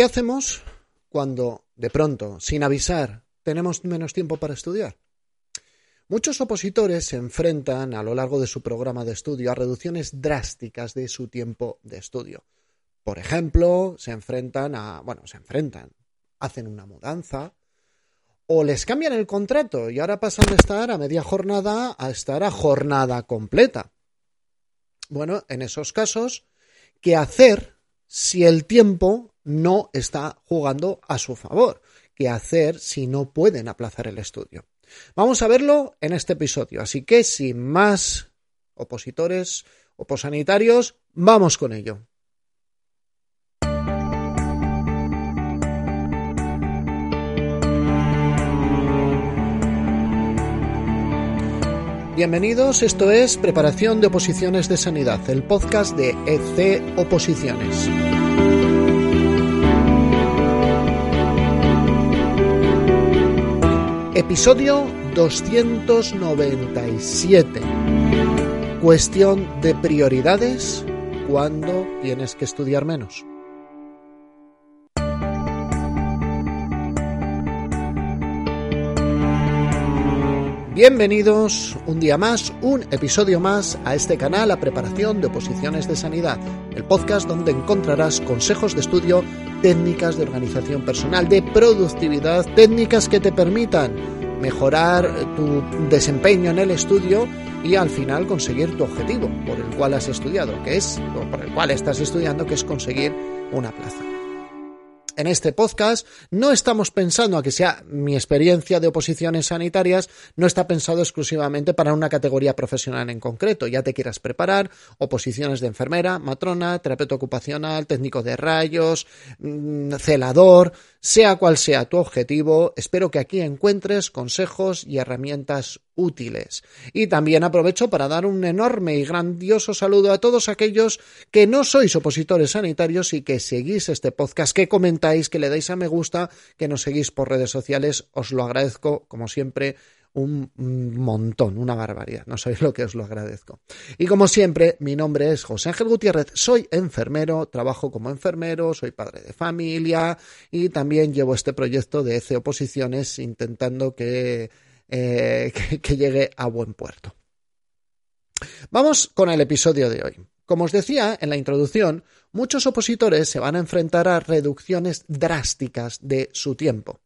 qué hacemos cuando, de pronto, sin avisar, tenemos menos tiempo para estudiar? Muchos opositores se enfrentan a lo largo de su programa de estudio a reducciones drásticas de su tiempo de estudio. Por ejemplo, se enfrentan a, bueno, se enfrentan, hacen una mudanza, o les cambian el contrato y ahora pasan de estar a media jornada a estar a jornada completa. Bueno, en esos casos, ¿qué hacer si el tiempo no está jugando a su favor? ¿Qué hacer si no pueden aplazar el estudio? Vamos a verlo en este episodio, así que sin más opositores, oposanitarios, vamos con ello. Bienvenidos, esto es Preparación de Oposiciones de Sanidad, el podcast de EC Oposiciones. Episodio 297. Cuestión de prioridades cuando tienes que estudiar menos. Bienvenidos un día más, un episodio más a este canal a preparación de oposiciones de sanidad, el podcast donde encontrarás consejos de estudio, técnicas de organización personal, de productividad, técnicas que te permitan mejorar tu desempeño en el estudio y al final conseguir tu objetivo por el cual has estudiado, que es, o por el cual estás estudiando, que es conseguir una plaza en este podcast no estamos pensando a que sea mi experiencia de oposiciones sanitarias, no está pensado exclusivamente para una categoría profesional en concreto. Ya te quieras preparar, oposiciones de enfermera, matrona, terapeuta ocupacional, técnico de rayos, mm, celador, sea cual sea tu objetivo, espero que aquí encuentres consejos y herramientas útiles. Y también aprovecho para dar un enorme y grandioso saludo a todos aquellos que no sois opositores sanitarios y que seguís este podcast, que comentáis, que le dais a me gusta, que nos seguís por redes sociales. Os lo agradezco, como siempre, un montón, una barbaridad. No sabéis lo que os lo agradezco. Y como siempre, mi nombre es José Ángel Gutiérrez, soy enfermero, trabajo como enfermero, soy padre de familia y también llevo este proyecto de ECE Oposiciones intentando que, eh, que llegue a buen puerto. Vamos con el episodio de hoy. Como os decía en la introducción, muchos opositores se van a enfrentar a reducciones drásticas de su tiempo.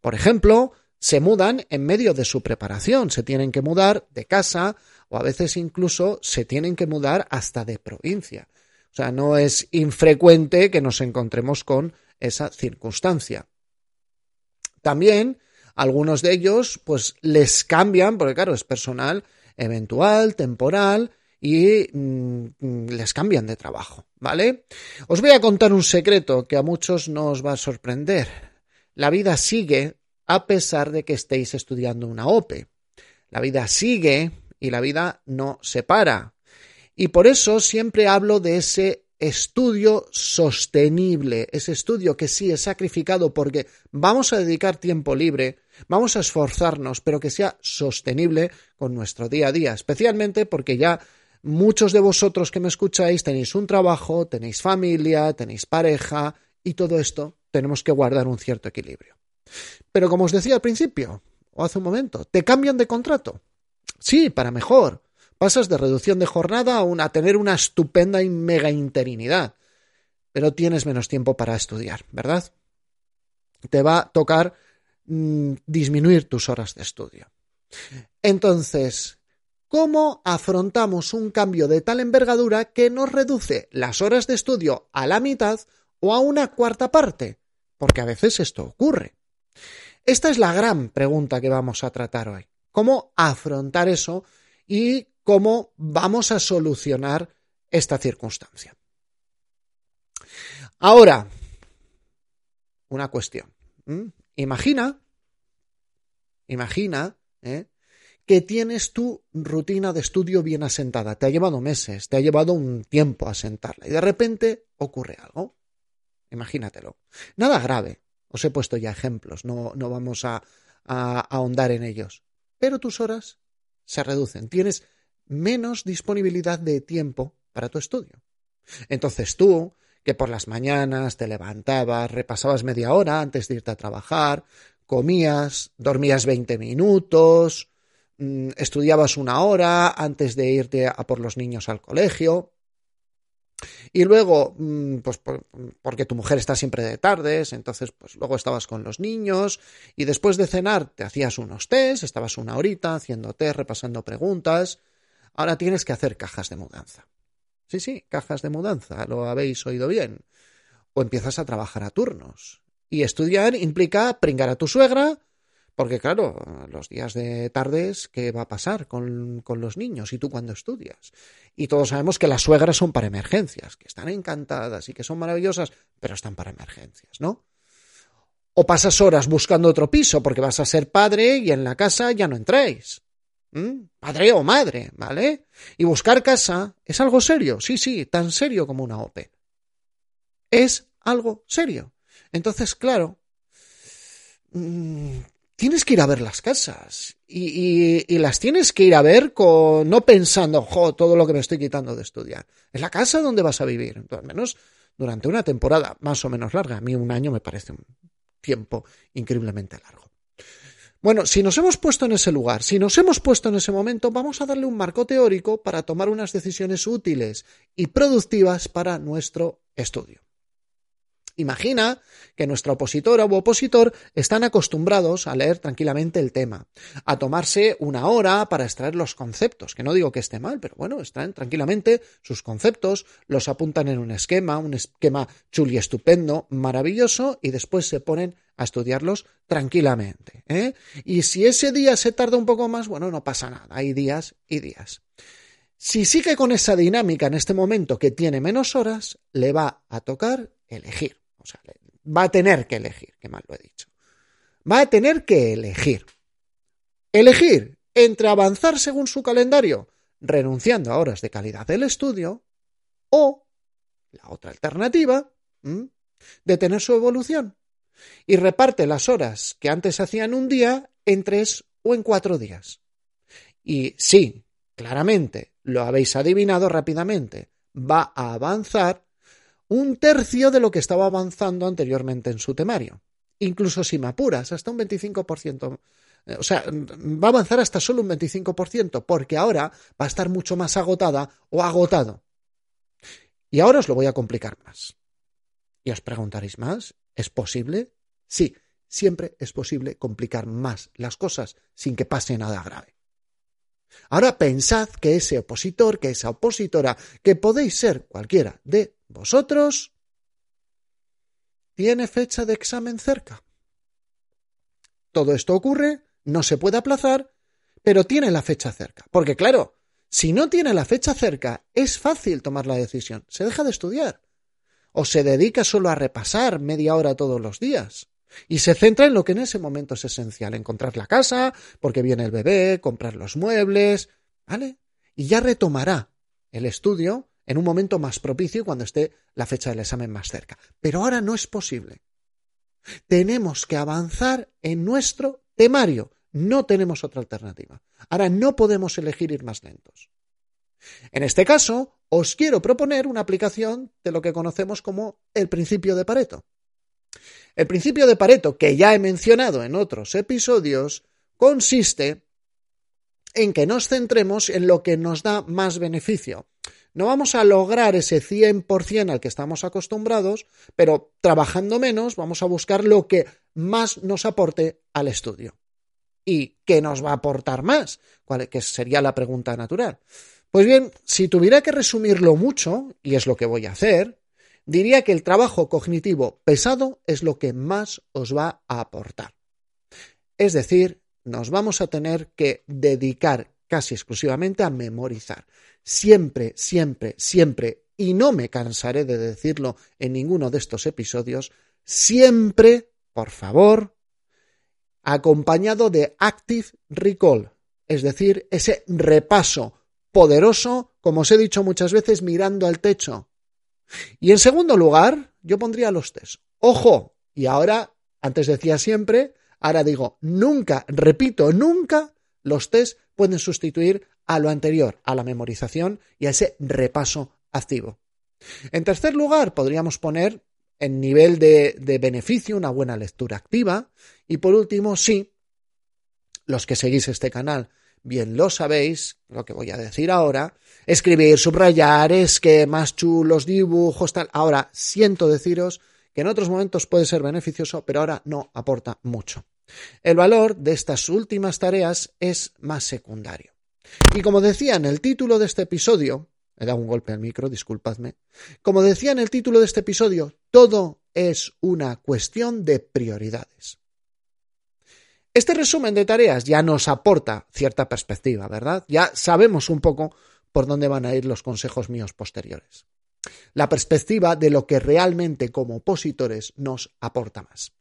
Por ejemplo, se mudan en medio de su preparación, se tienen que mudar de casa o a veces incluso se tienen que mudar hasta de provincia. O sea, no es infrecuente que nos encontremos con esa circunstancia. También algunos de ellos pues les cambian, porque claro, es personal eventual, temporal y mm, les cambian de trabajo, ¿vale? Os voy a contar un secreto que a muchos no os va a sorprender. La vida sigue a pesar de que estéis estudiando una OPE. La vida sigue y la vida no se para. Y por eso siempre hablo de ese estudio sostenible, ese estudio que sí es sacrificado porque vamos a dedicar tiempo libre, vamos a esforzarnos, pero que sea sostenible con nuestro día a día, especialmente porque ya muchos de vosotros que me escucháis tenéis un trabajo, tenéis familia, tenéis pareja y todo esto tenemos que guardar un cierto equilibrio. Pero como os decía al principio, o hace un momento, te cambian de contrato. Sí, para mejor. Pasas de reducción de jornada a, tener una estupenda y mega interinidad. Pero tienes menos tiempo para estudiar, ¿verdad? Te va a tocar mm, disminuir tus horas de estudio. Entonces, ¿cómo afrontamos un cambio de tal envergadura que nos reduce las horas de estudio a la mitad o a una cuarta parte? Porque a veces esto ocurre. Esta es la gran pregunta que vamos a tratar hoy. ¿Cómo afrontar eso y cómo vamos a solucionar esta circunstancia? Ahora, una cuestión. Imagina, imagina ¿eh? que tienes tu rutina de estudio bien asentada. Te ha llevado meses, te ha llevado un tiempo asentarla y de repente ocurre algo. Imagínatelo. Nada grave, os he puesto ya ejemplos, no, no vamos a, a ahondar en ellos. Pero tus horas se reducen, tienes menos disponibilidad de tiempo para tu estudio. Entonces tú, que por las mañanas te levantabas, repasabas media hora antes de irte a trabajar, comías, dormías 20 minutos, mm, estudiabas una hora antes de irte a por los niños al colegio. Y luego, mm, pues porque tu mujer está siempre de tardes, entonces pues luego estabas con los niños y después de cenar te hacías unos test, estabas una horita haciendo test, repasando preguntas. Ahora tienes que hacer cajas de mudanza. Sí, sí, cajas de mudanza, lo habéis oído bien. O empiezas a trabajar a turnos. Y estudiar implica pringar a tu suegra, porque claro, los días de tardes, ¿qué va a pasar con, con, los niños y tú cuando estudias? Y todos sabemos que las suegras son para emergencias, que están encantadas y que son maravillosas, pero están para emergencias, ¿no? O pasas horas buscando otro piso porque vas a ser padre y en la casa ya no entréis. ¿Mm? Padre o madre, ¿vale? Y buscar casa es algo serio, sí, sí, tan serio como una OPE. Es algo serio. Entonces, claro, mm, tienes que ir a ver las casas y, las tienes que ir a ver con, no pensando, jo, todo lo que me estoy quitando de estudiar. Es la casa donde vas a vivir, al menos durante una temporada más o menos larga. A mí un año me parece un tiempo increíblemente largo. Bueno, si nos hemos puesto en ese lugar, si nos hemos puesto en ese momento, vamos a darle un marco teórico para tomar unas decisiones útiles y productivas para nuestro estudio. Imagina que nuestra opositora u opositor están acostumbrados a leer tranquilamente el tema, a tomarse una hora para extraer los conceptos, que no digo que esté mal, pero bueno, extraen tranquilamente sus conceptos, los apuntan en un esquema, un esquema chuli estupendo, maravilloso, y después se ponen a estudiarlos tranquilamente. ¿eh? Y si ese día se tarda un poco más, bueno, no pasa nada, hay días y días. Si sigue con esa dinámica en este momento que tiene menos horas, le va a tocar elegir va a tener que elegir, qué mal lo he dicho. Va a tener que elegir. Elegir entre avanzar según su calendario, renunciando a horas de calidad del estudio, o la otra alternativa, de tener su evolución. Y reparte las horas que antes hacían un día en tres o en cuatro días. Y sí, claramente, lo habéis adivinado rápidamente, va a avanzar un tercio de lo que estaba avanzando anteriormente en su temario. Incluso si me apuras, hasta un 25%. Eh, o sea, va a avanzar hasta solo un 25%, porque ahora va a estar mucho más agotada o agotado. Y ahora os lo voy a complicar más. Y os preguntaréis más, ¿es posible? Sí, siempre es posible complicar más las cosas sin que pase nada grave. Ahora pensad que ese opositor, que esa opositora, que podéis ser cualquiera de vosotros, tiene fecha de examen cerca. Todo esto ocurre, no se puede aplazar, pero tiene la fecha cerca. Porque claro, si no tiene la fecha cerca, es fácil tomar la decisión. Se deja de estudiar. O se dedica solo a repasar media hora todos los días. Y se centra en lo que en ese momento es esencial, encontrar la casa, porque viene el bebé, comprar los muebles, ¿vale? Y ya retomará el estudio en un momento más propicio cuando esté la fecha del examen más cerca. Pero ahora no es posible. Tenemos que avanzar en nuestro temario. No tenemos otra alternativa. Ahora no podemos elegir ir más lentos. En este caso, os quiero proponer una aplicación de lo que conocemos como el principio de Pareto. El principio de Pareto, que ya he mencionado en otros episodios, consiste en que nos centremos en lo que nos da más beneficio. No vamos a lograr ese 100% al que estamos acostumbrados, pero trabajando menos vamos a buscar lo que más nos aporte al estudio. ¿Y qué nos va a aportar más? ¿Cuál, que sería la pregunta natural. Pues bien, si tuviera que resumirlo mucho, y es lo que voy a hacer, diría que el trabajo cognitivo pesado es lo que más os va a aportar. Es decir, nos vamos a tener que dedicar casi exclusivamente a memorizar. Siempre, siempre, siempre, y no me cansaré de decirlo en ninguno de estos episodios, siempre, por favor, acompañado de active recall, es decir, ese repaso poderoso, como os he dicho muchas veces, mirando al techo. Y en segundo lugar, yo pondría los test. Ojo, y ahora, antes decía siempre, ahora digo, nunca, repito, nunca los test pueden sustituir a lo anterior, a la memorización y a ese repaso activo. En tercer lugar, podríamos poner en nivel de, beneficio una buena lectura activa. Y por último, sí, los que seguís este canal bien lo sabéis, lo que voy a decir ahora, escribir, subrayar, esquemas chulos, dibujos, tal. Ahora, siento deciros que en otros momentos puede ser beneficioso, pero ahora no aporta mucho. El valor de estas últimas tareas es más secundario. Y como decía en el título de este episodio, he dado un golpe al micro, disculpadme, como decía en el título de este episodio, todo es una cuestión de prioridades. Este resumen de tareas ya nos aporta cierta perspectiva, ¿verdad? Ya sabemos un poco por dónde van a ir los consejos míos posteriores. La perspectiva de lo que realmente como opositores nos aporta más.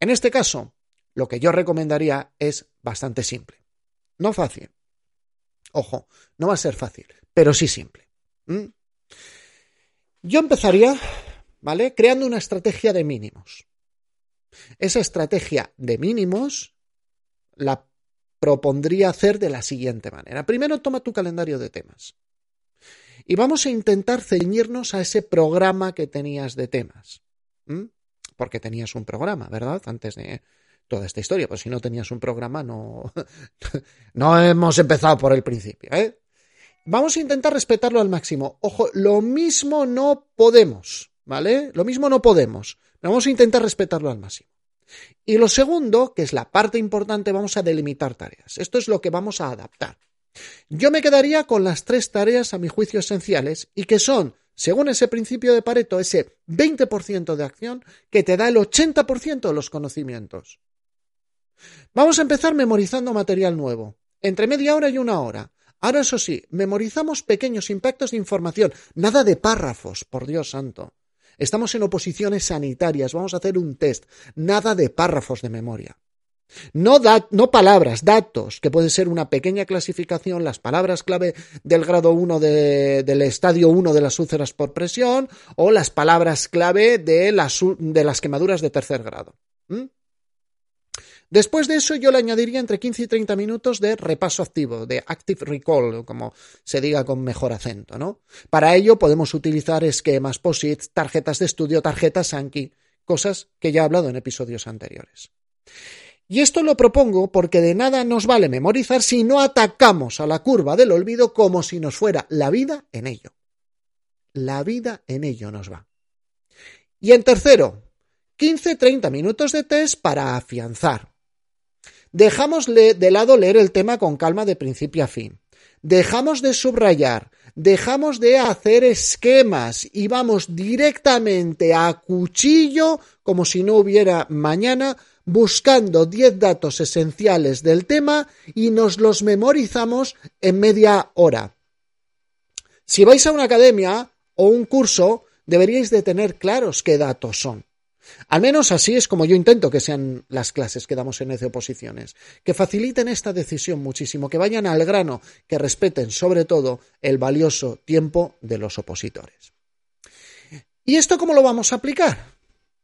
En este caso, lo que yo recomendaría es bastante simple. No fácil. Ojo, no va a ser fácil, pero sí simple. ¿Mm? Yo empezaría, ¿vale? Creando una estrategia de mínimos. Esa estrategia de mínimos la propondría hacer de la siguiente manera. Primero toma tu calendario de temas. Y vamos a intentar ceñirnos a ese programa que tenías de temas. Porque tenías un programa, ¿verdad? Antes de toda esta historia. Pues si no tenías un programa, no, no hemos empezado por el principio. ¿eh? Vamos a intentar respetarlo al máximo. Ojo, lo mismo no podemos, ¿vale? Lo mismo no podemos. Vamos a intentar respetarlo al máximo. Y lo segundo, que es la parte importante, vamos a delimitar tareas. Esto es lo que vamos a adaptar. Yo me quedaría con las tres tareas, a mi juicio, esenciales y que son, según ese principio de Pareto, ese 20% de acción que te da el 80% de los conocimientos. Vamos a empezar memorizando material nuevo, entre media hora y una hora. Ahora, eso sí, memorizamos pequeños impactos de información, nada de párrafos, por Dios santo. Estamos en oposiciones sanitarias, vamos a hacer un test, nada de párrafos de memoria. No, no, palabras, datos, que puede ser una pequeña clasificación, las palabras clave del grado 1 del estadio 1 de las úlceras por presión o las palabras clave de las, de las quemaduras de tercer grado. Después de eso yo le añadiría entre 15 y 30 minutos de repaso activo, de active recall, como se diga con mejor acento, ¿no? Para ello podemos utilizar esquemas, posits, tarjetas de estudio, tarjetas Anki, cosas que ya he hablado en episodios anteriores. Y esto lo propongo porque de nada nos vale memorizar si no atacamos a la curva del olvido como si nos fuera la vida en ello. La vida en ello nos va. Y en tercero, 15-30 minutos de test para afianzar, Dejamos de lado leer el tema con calma de principio a fin. Dejamos de subrayar, dejamos de hacer esquemas y vamos directamente a cuchillo como si no hubiera mañana buscando 10 datos esenciales del tema y nos los memorizamos en media hora. Si vais a una academia o un curso, deberíais de tener claros qué datos son. Al menos así es como yo intento que sean las clases que damos en ECE Oposiciones, que faciliten esta decisión muchísimo, que vayan al grano, que respeten sobre todo el valioso tiempo de los opositores. ¿Y esto cómo lo vamos a aplicar?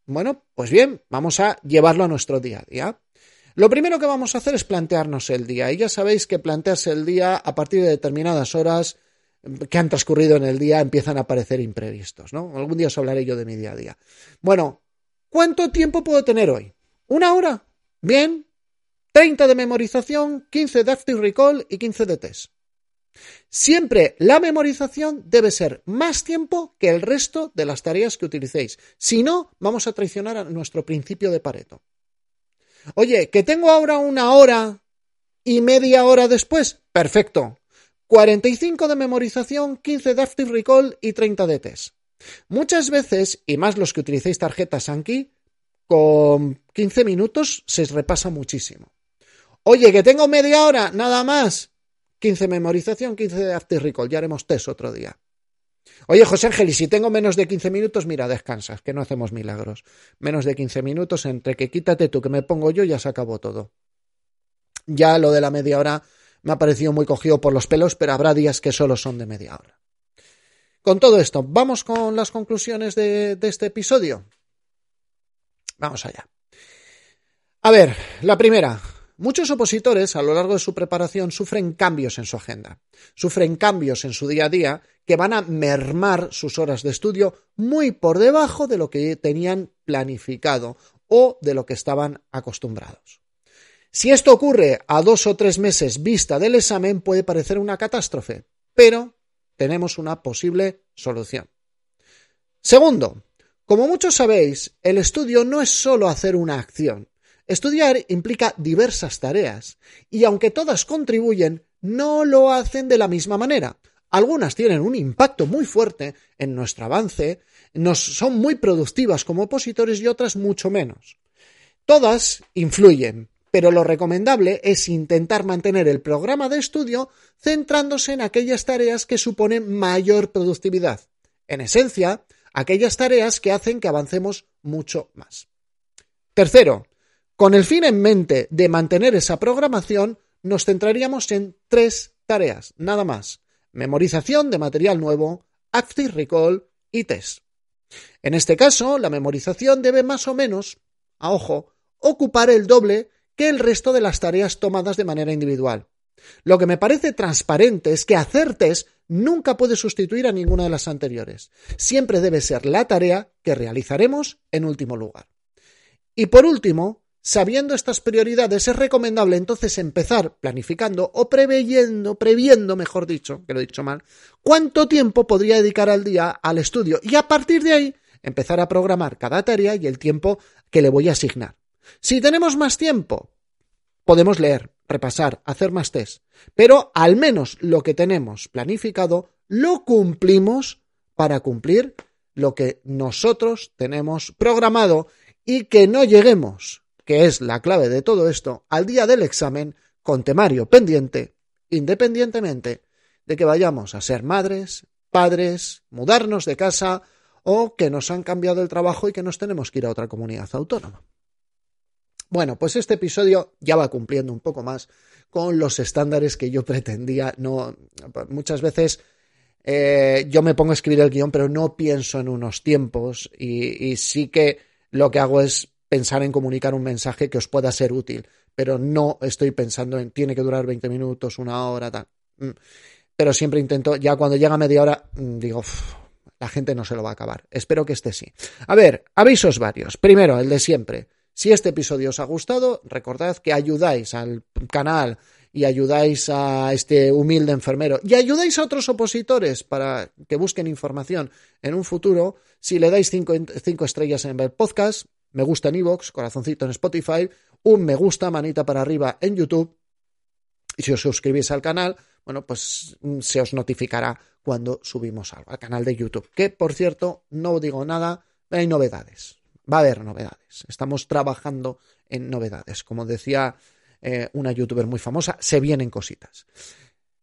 Bueno, pues bien, vamos a llevarlo a nuestro día a día. Lo primero que vamos a hacer es plantearnos el día. Y ya sabéis que plantearse el día a partir de determinadas horas que han transcurrido en el día empiezan a aparecer imprevistos, ¿no? Algún día os hablaré yo de mi día a día. Bueno, ¿Cuánto tiempo puedo tener hoy? ¿Una hora? Bien. 30 de memorización, 15 de active recall y 15 de test. Siempre la memorización debe ser más tiempo que el resto de las tareas que utilicéis. Si no, vamos a traicionar a nuestro principio de Pareto. Oye, que tengo ahora una hora y media hora después. Perfecto. 45 de memorización, 15 de active recall y 30 de test. Muchas veces, y más los que utilicéis tarjetas Anki, con 15 minutos se repasa muchísimo. Oye, que tengo media hora, nada más. 15 memorización, 15 de after recall. Ya haremos test otro día. Oye, José Ángel, y si tengo menos de 15 minutos, mira, descansas, que no hacemos milagros. Menos de 15 minutos, entre que quítate tú, que me pongo yo, ya se acabó todo. Ya lo de la media hora me ha parecido muy cogido por los pelos, pero habrá días que solo son de media hora. Con todo esto, ¿vamos con las conclusiones de, este episodio? Vamos allá. A ver, la primera, Muchos opositores a lo largo de su preparación sufren cambios en su agenda, sufren cambios en su día a día que van a mermar sus horas de estudio muy por debajo de lo que tenían planificado o de lo que estaban acostumbrados. Si esto ocurre a dos o tres meses vista del examen puede parecer una catástrofe, pero tenemos una posible solución. Segundo, como muchos sabéis, el estudio no es solo hacer una acción. Estudiar implica diversas tareas, y aunque todas contribuyen, no lo hacen de la misma manera. Algunas tienen un impacto muy fuerte en nuestro avance, nos son muy productivas como opositores y otras mucho menos. Todas influyen, pero lo recomendable es intentar mantener el programa de estudio centrándose en aquellas tareas que suponen mayor productividad. En esencia, aquellas tareas que hacen que avancemos mucho más. Tercero, con el fin en mente de mantener esa programación, nos centraríamos en tres tareas, nada más. Memorización de material nuevo, Active Recall y test. En este caso, la memorización debe más o menos, a ojo, ocupar el doble que el resto de las tareas tomadas de manera individual. Lo que me parece transparente es que hacer test nunca puede sustituir a ninguna de las anteriores. Siempre debe ser la tarea que realizaremos en último lugar. Y por último, sabiendo estas prioridades, es recomendable entonces empezar planificando o preveyendo, previendo, mejor dicho, que lo he dicho mal, cuánto tiempo podría dedicar al día al estudio y a partir de ahí empezar a programar cada tarea y el tiempo que le voy a asignar. Si tenemos más tiempo, podemos leer, repasar, hacer más test, pero al menos lo que tenemos planificado lo cumplimos para cumplir lo que nosotros tenemos programado y que no lleguemos, que es la clave de todo esto, al día del examen con temario pendiente, independientemente de que vayamos a ser madres, padres, mudarnos de casa o que nos han cambiado el trabajo y que nos tenemos que ir a otra comunidad autónoma. Bueno, pues este episodio ya va cumpliendo un poco más con los estándares que yo pretendía. No, muchas veces eh, yo me pongo a escribir el guion, pero no pienso en unos tiempos y, sí que lo que hago es pensar en comunicar un mensaje que os pueda ser útil, pero no estoy pensando en tiene que durar 20 minutos, una hora, tal. Mm. Pero siempre intento, ya cuando llega media hora, mm, digo, la gente no se lo va a acabar. Espero que esté sí. A ver, avisos varios. Primero, el de siempre. Si este episodio os ha gustado, recordad que ayudáis al canal y ayudáis a este humilde enfermero y ayudáis a otros opositores para que busquen información en un futuro si le dais cinco, estrellas en el podcast, me gusta en iVoox, corazoncito en Spotify, un me gusta, manita para arriba en YouTube y si os suscribís al canal, bueno, pues mm, se os notificará cuando subimos algo al canal de YouTube. Que, por cierto, no digo nada, hay novedades va a haber novedades. Estamos trabajando en novedades. Como decía eh, una youtuber muy famosa, se vienen cositas.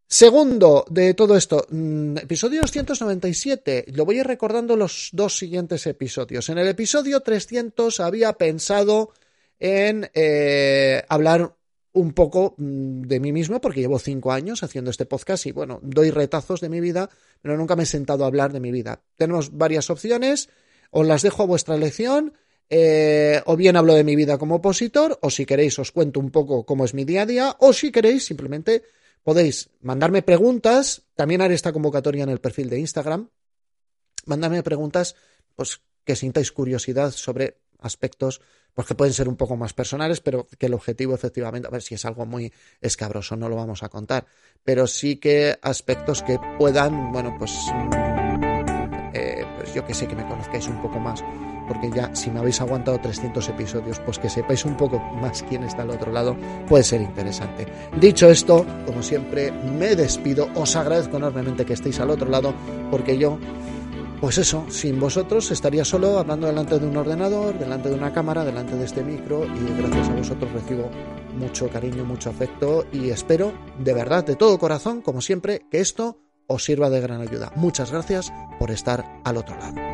Segundo de todo esto, mm, episodio 297. Lo voy a ir recordando los dos siguientes episodios. En el episodio 300 había pensado en eh, hablar un poco mm, de mí mismo, porque llevo cinco años haciendo este podcast y bueno, doy retazos de mi vida, pero nunca me he sentado a hablar de mi vida. Tenemos varias opciones. Os las dejo a vuestra elección. Eh, o bien hablo de mi vida como opositor, o si queréis os cuento un poco cómo es mi día a día, o si queréis simplemente podéis mandarme preguntas, también haré esta convocatoria en el perfil de Instagram, mandarme preguntas pues que sintáis curiosidad sobre aspectos pues que pueden ser un poco más personales, pero que el objetivo efectivamente, a ver si es algo muy escabroso, no lo vamos a contar, pero sí que aspectos que puedan, bueno, pues pues yo que sé que me conozcáis un poco más, porque ya si me habéis aguantado 300 episodios, pues que sepáis un poco más quién está al otro lado, puede ser interesante. Dicho esto, como siempre, me despido, os agradezco enormemente que estéis al otro lado, porque yo pues eso, sin vosotros estaría solo hablando delante de un ordenador, delante de una cámara, delante de este micro y gracias a vosotros recibo mucho cariño, mucho afecto y espero de verdad, de todo corazón, como siempre, que esto os sirva de gran ayuda. Muchas gracias por estar al otro lado.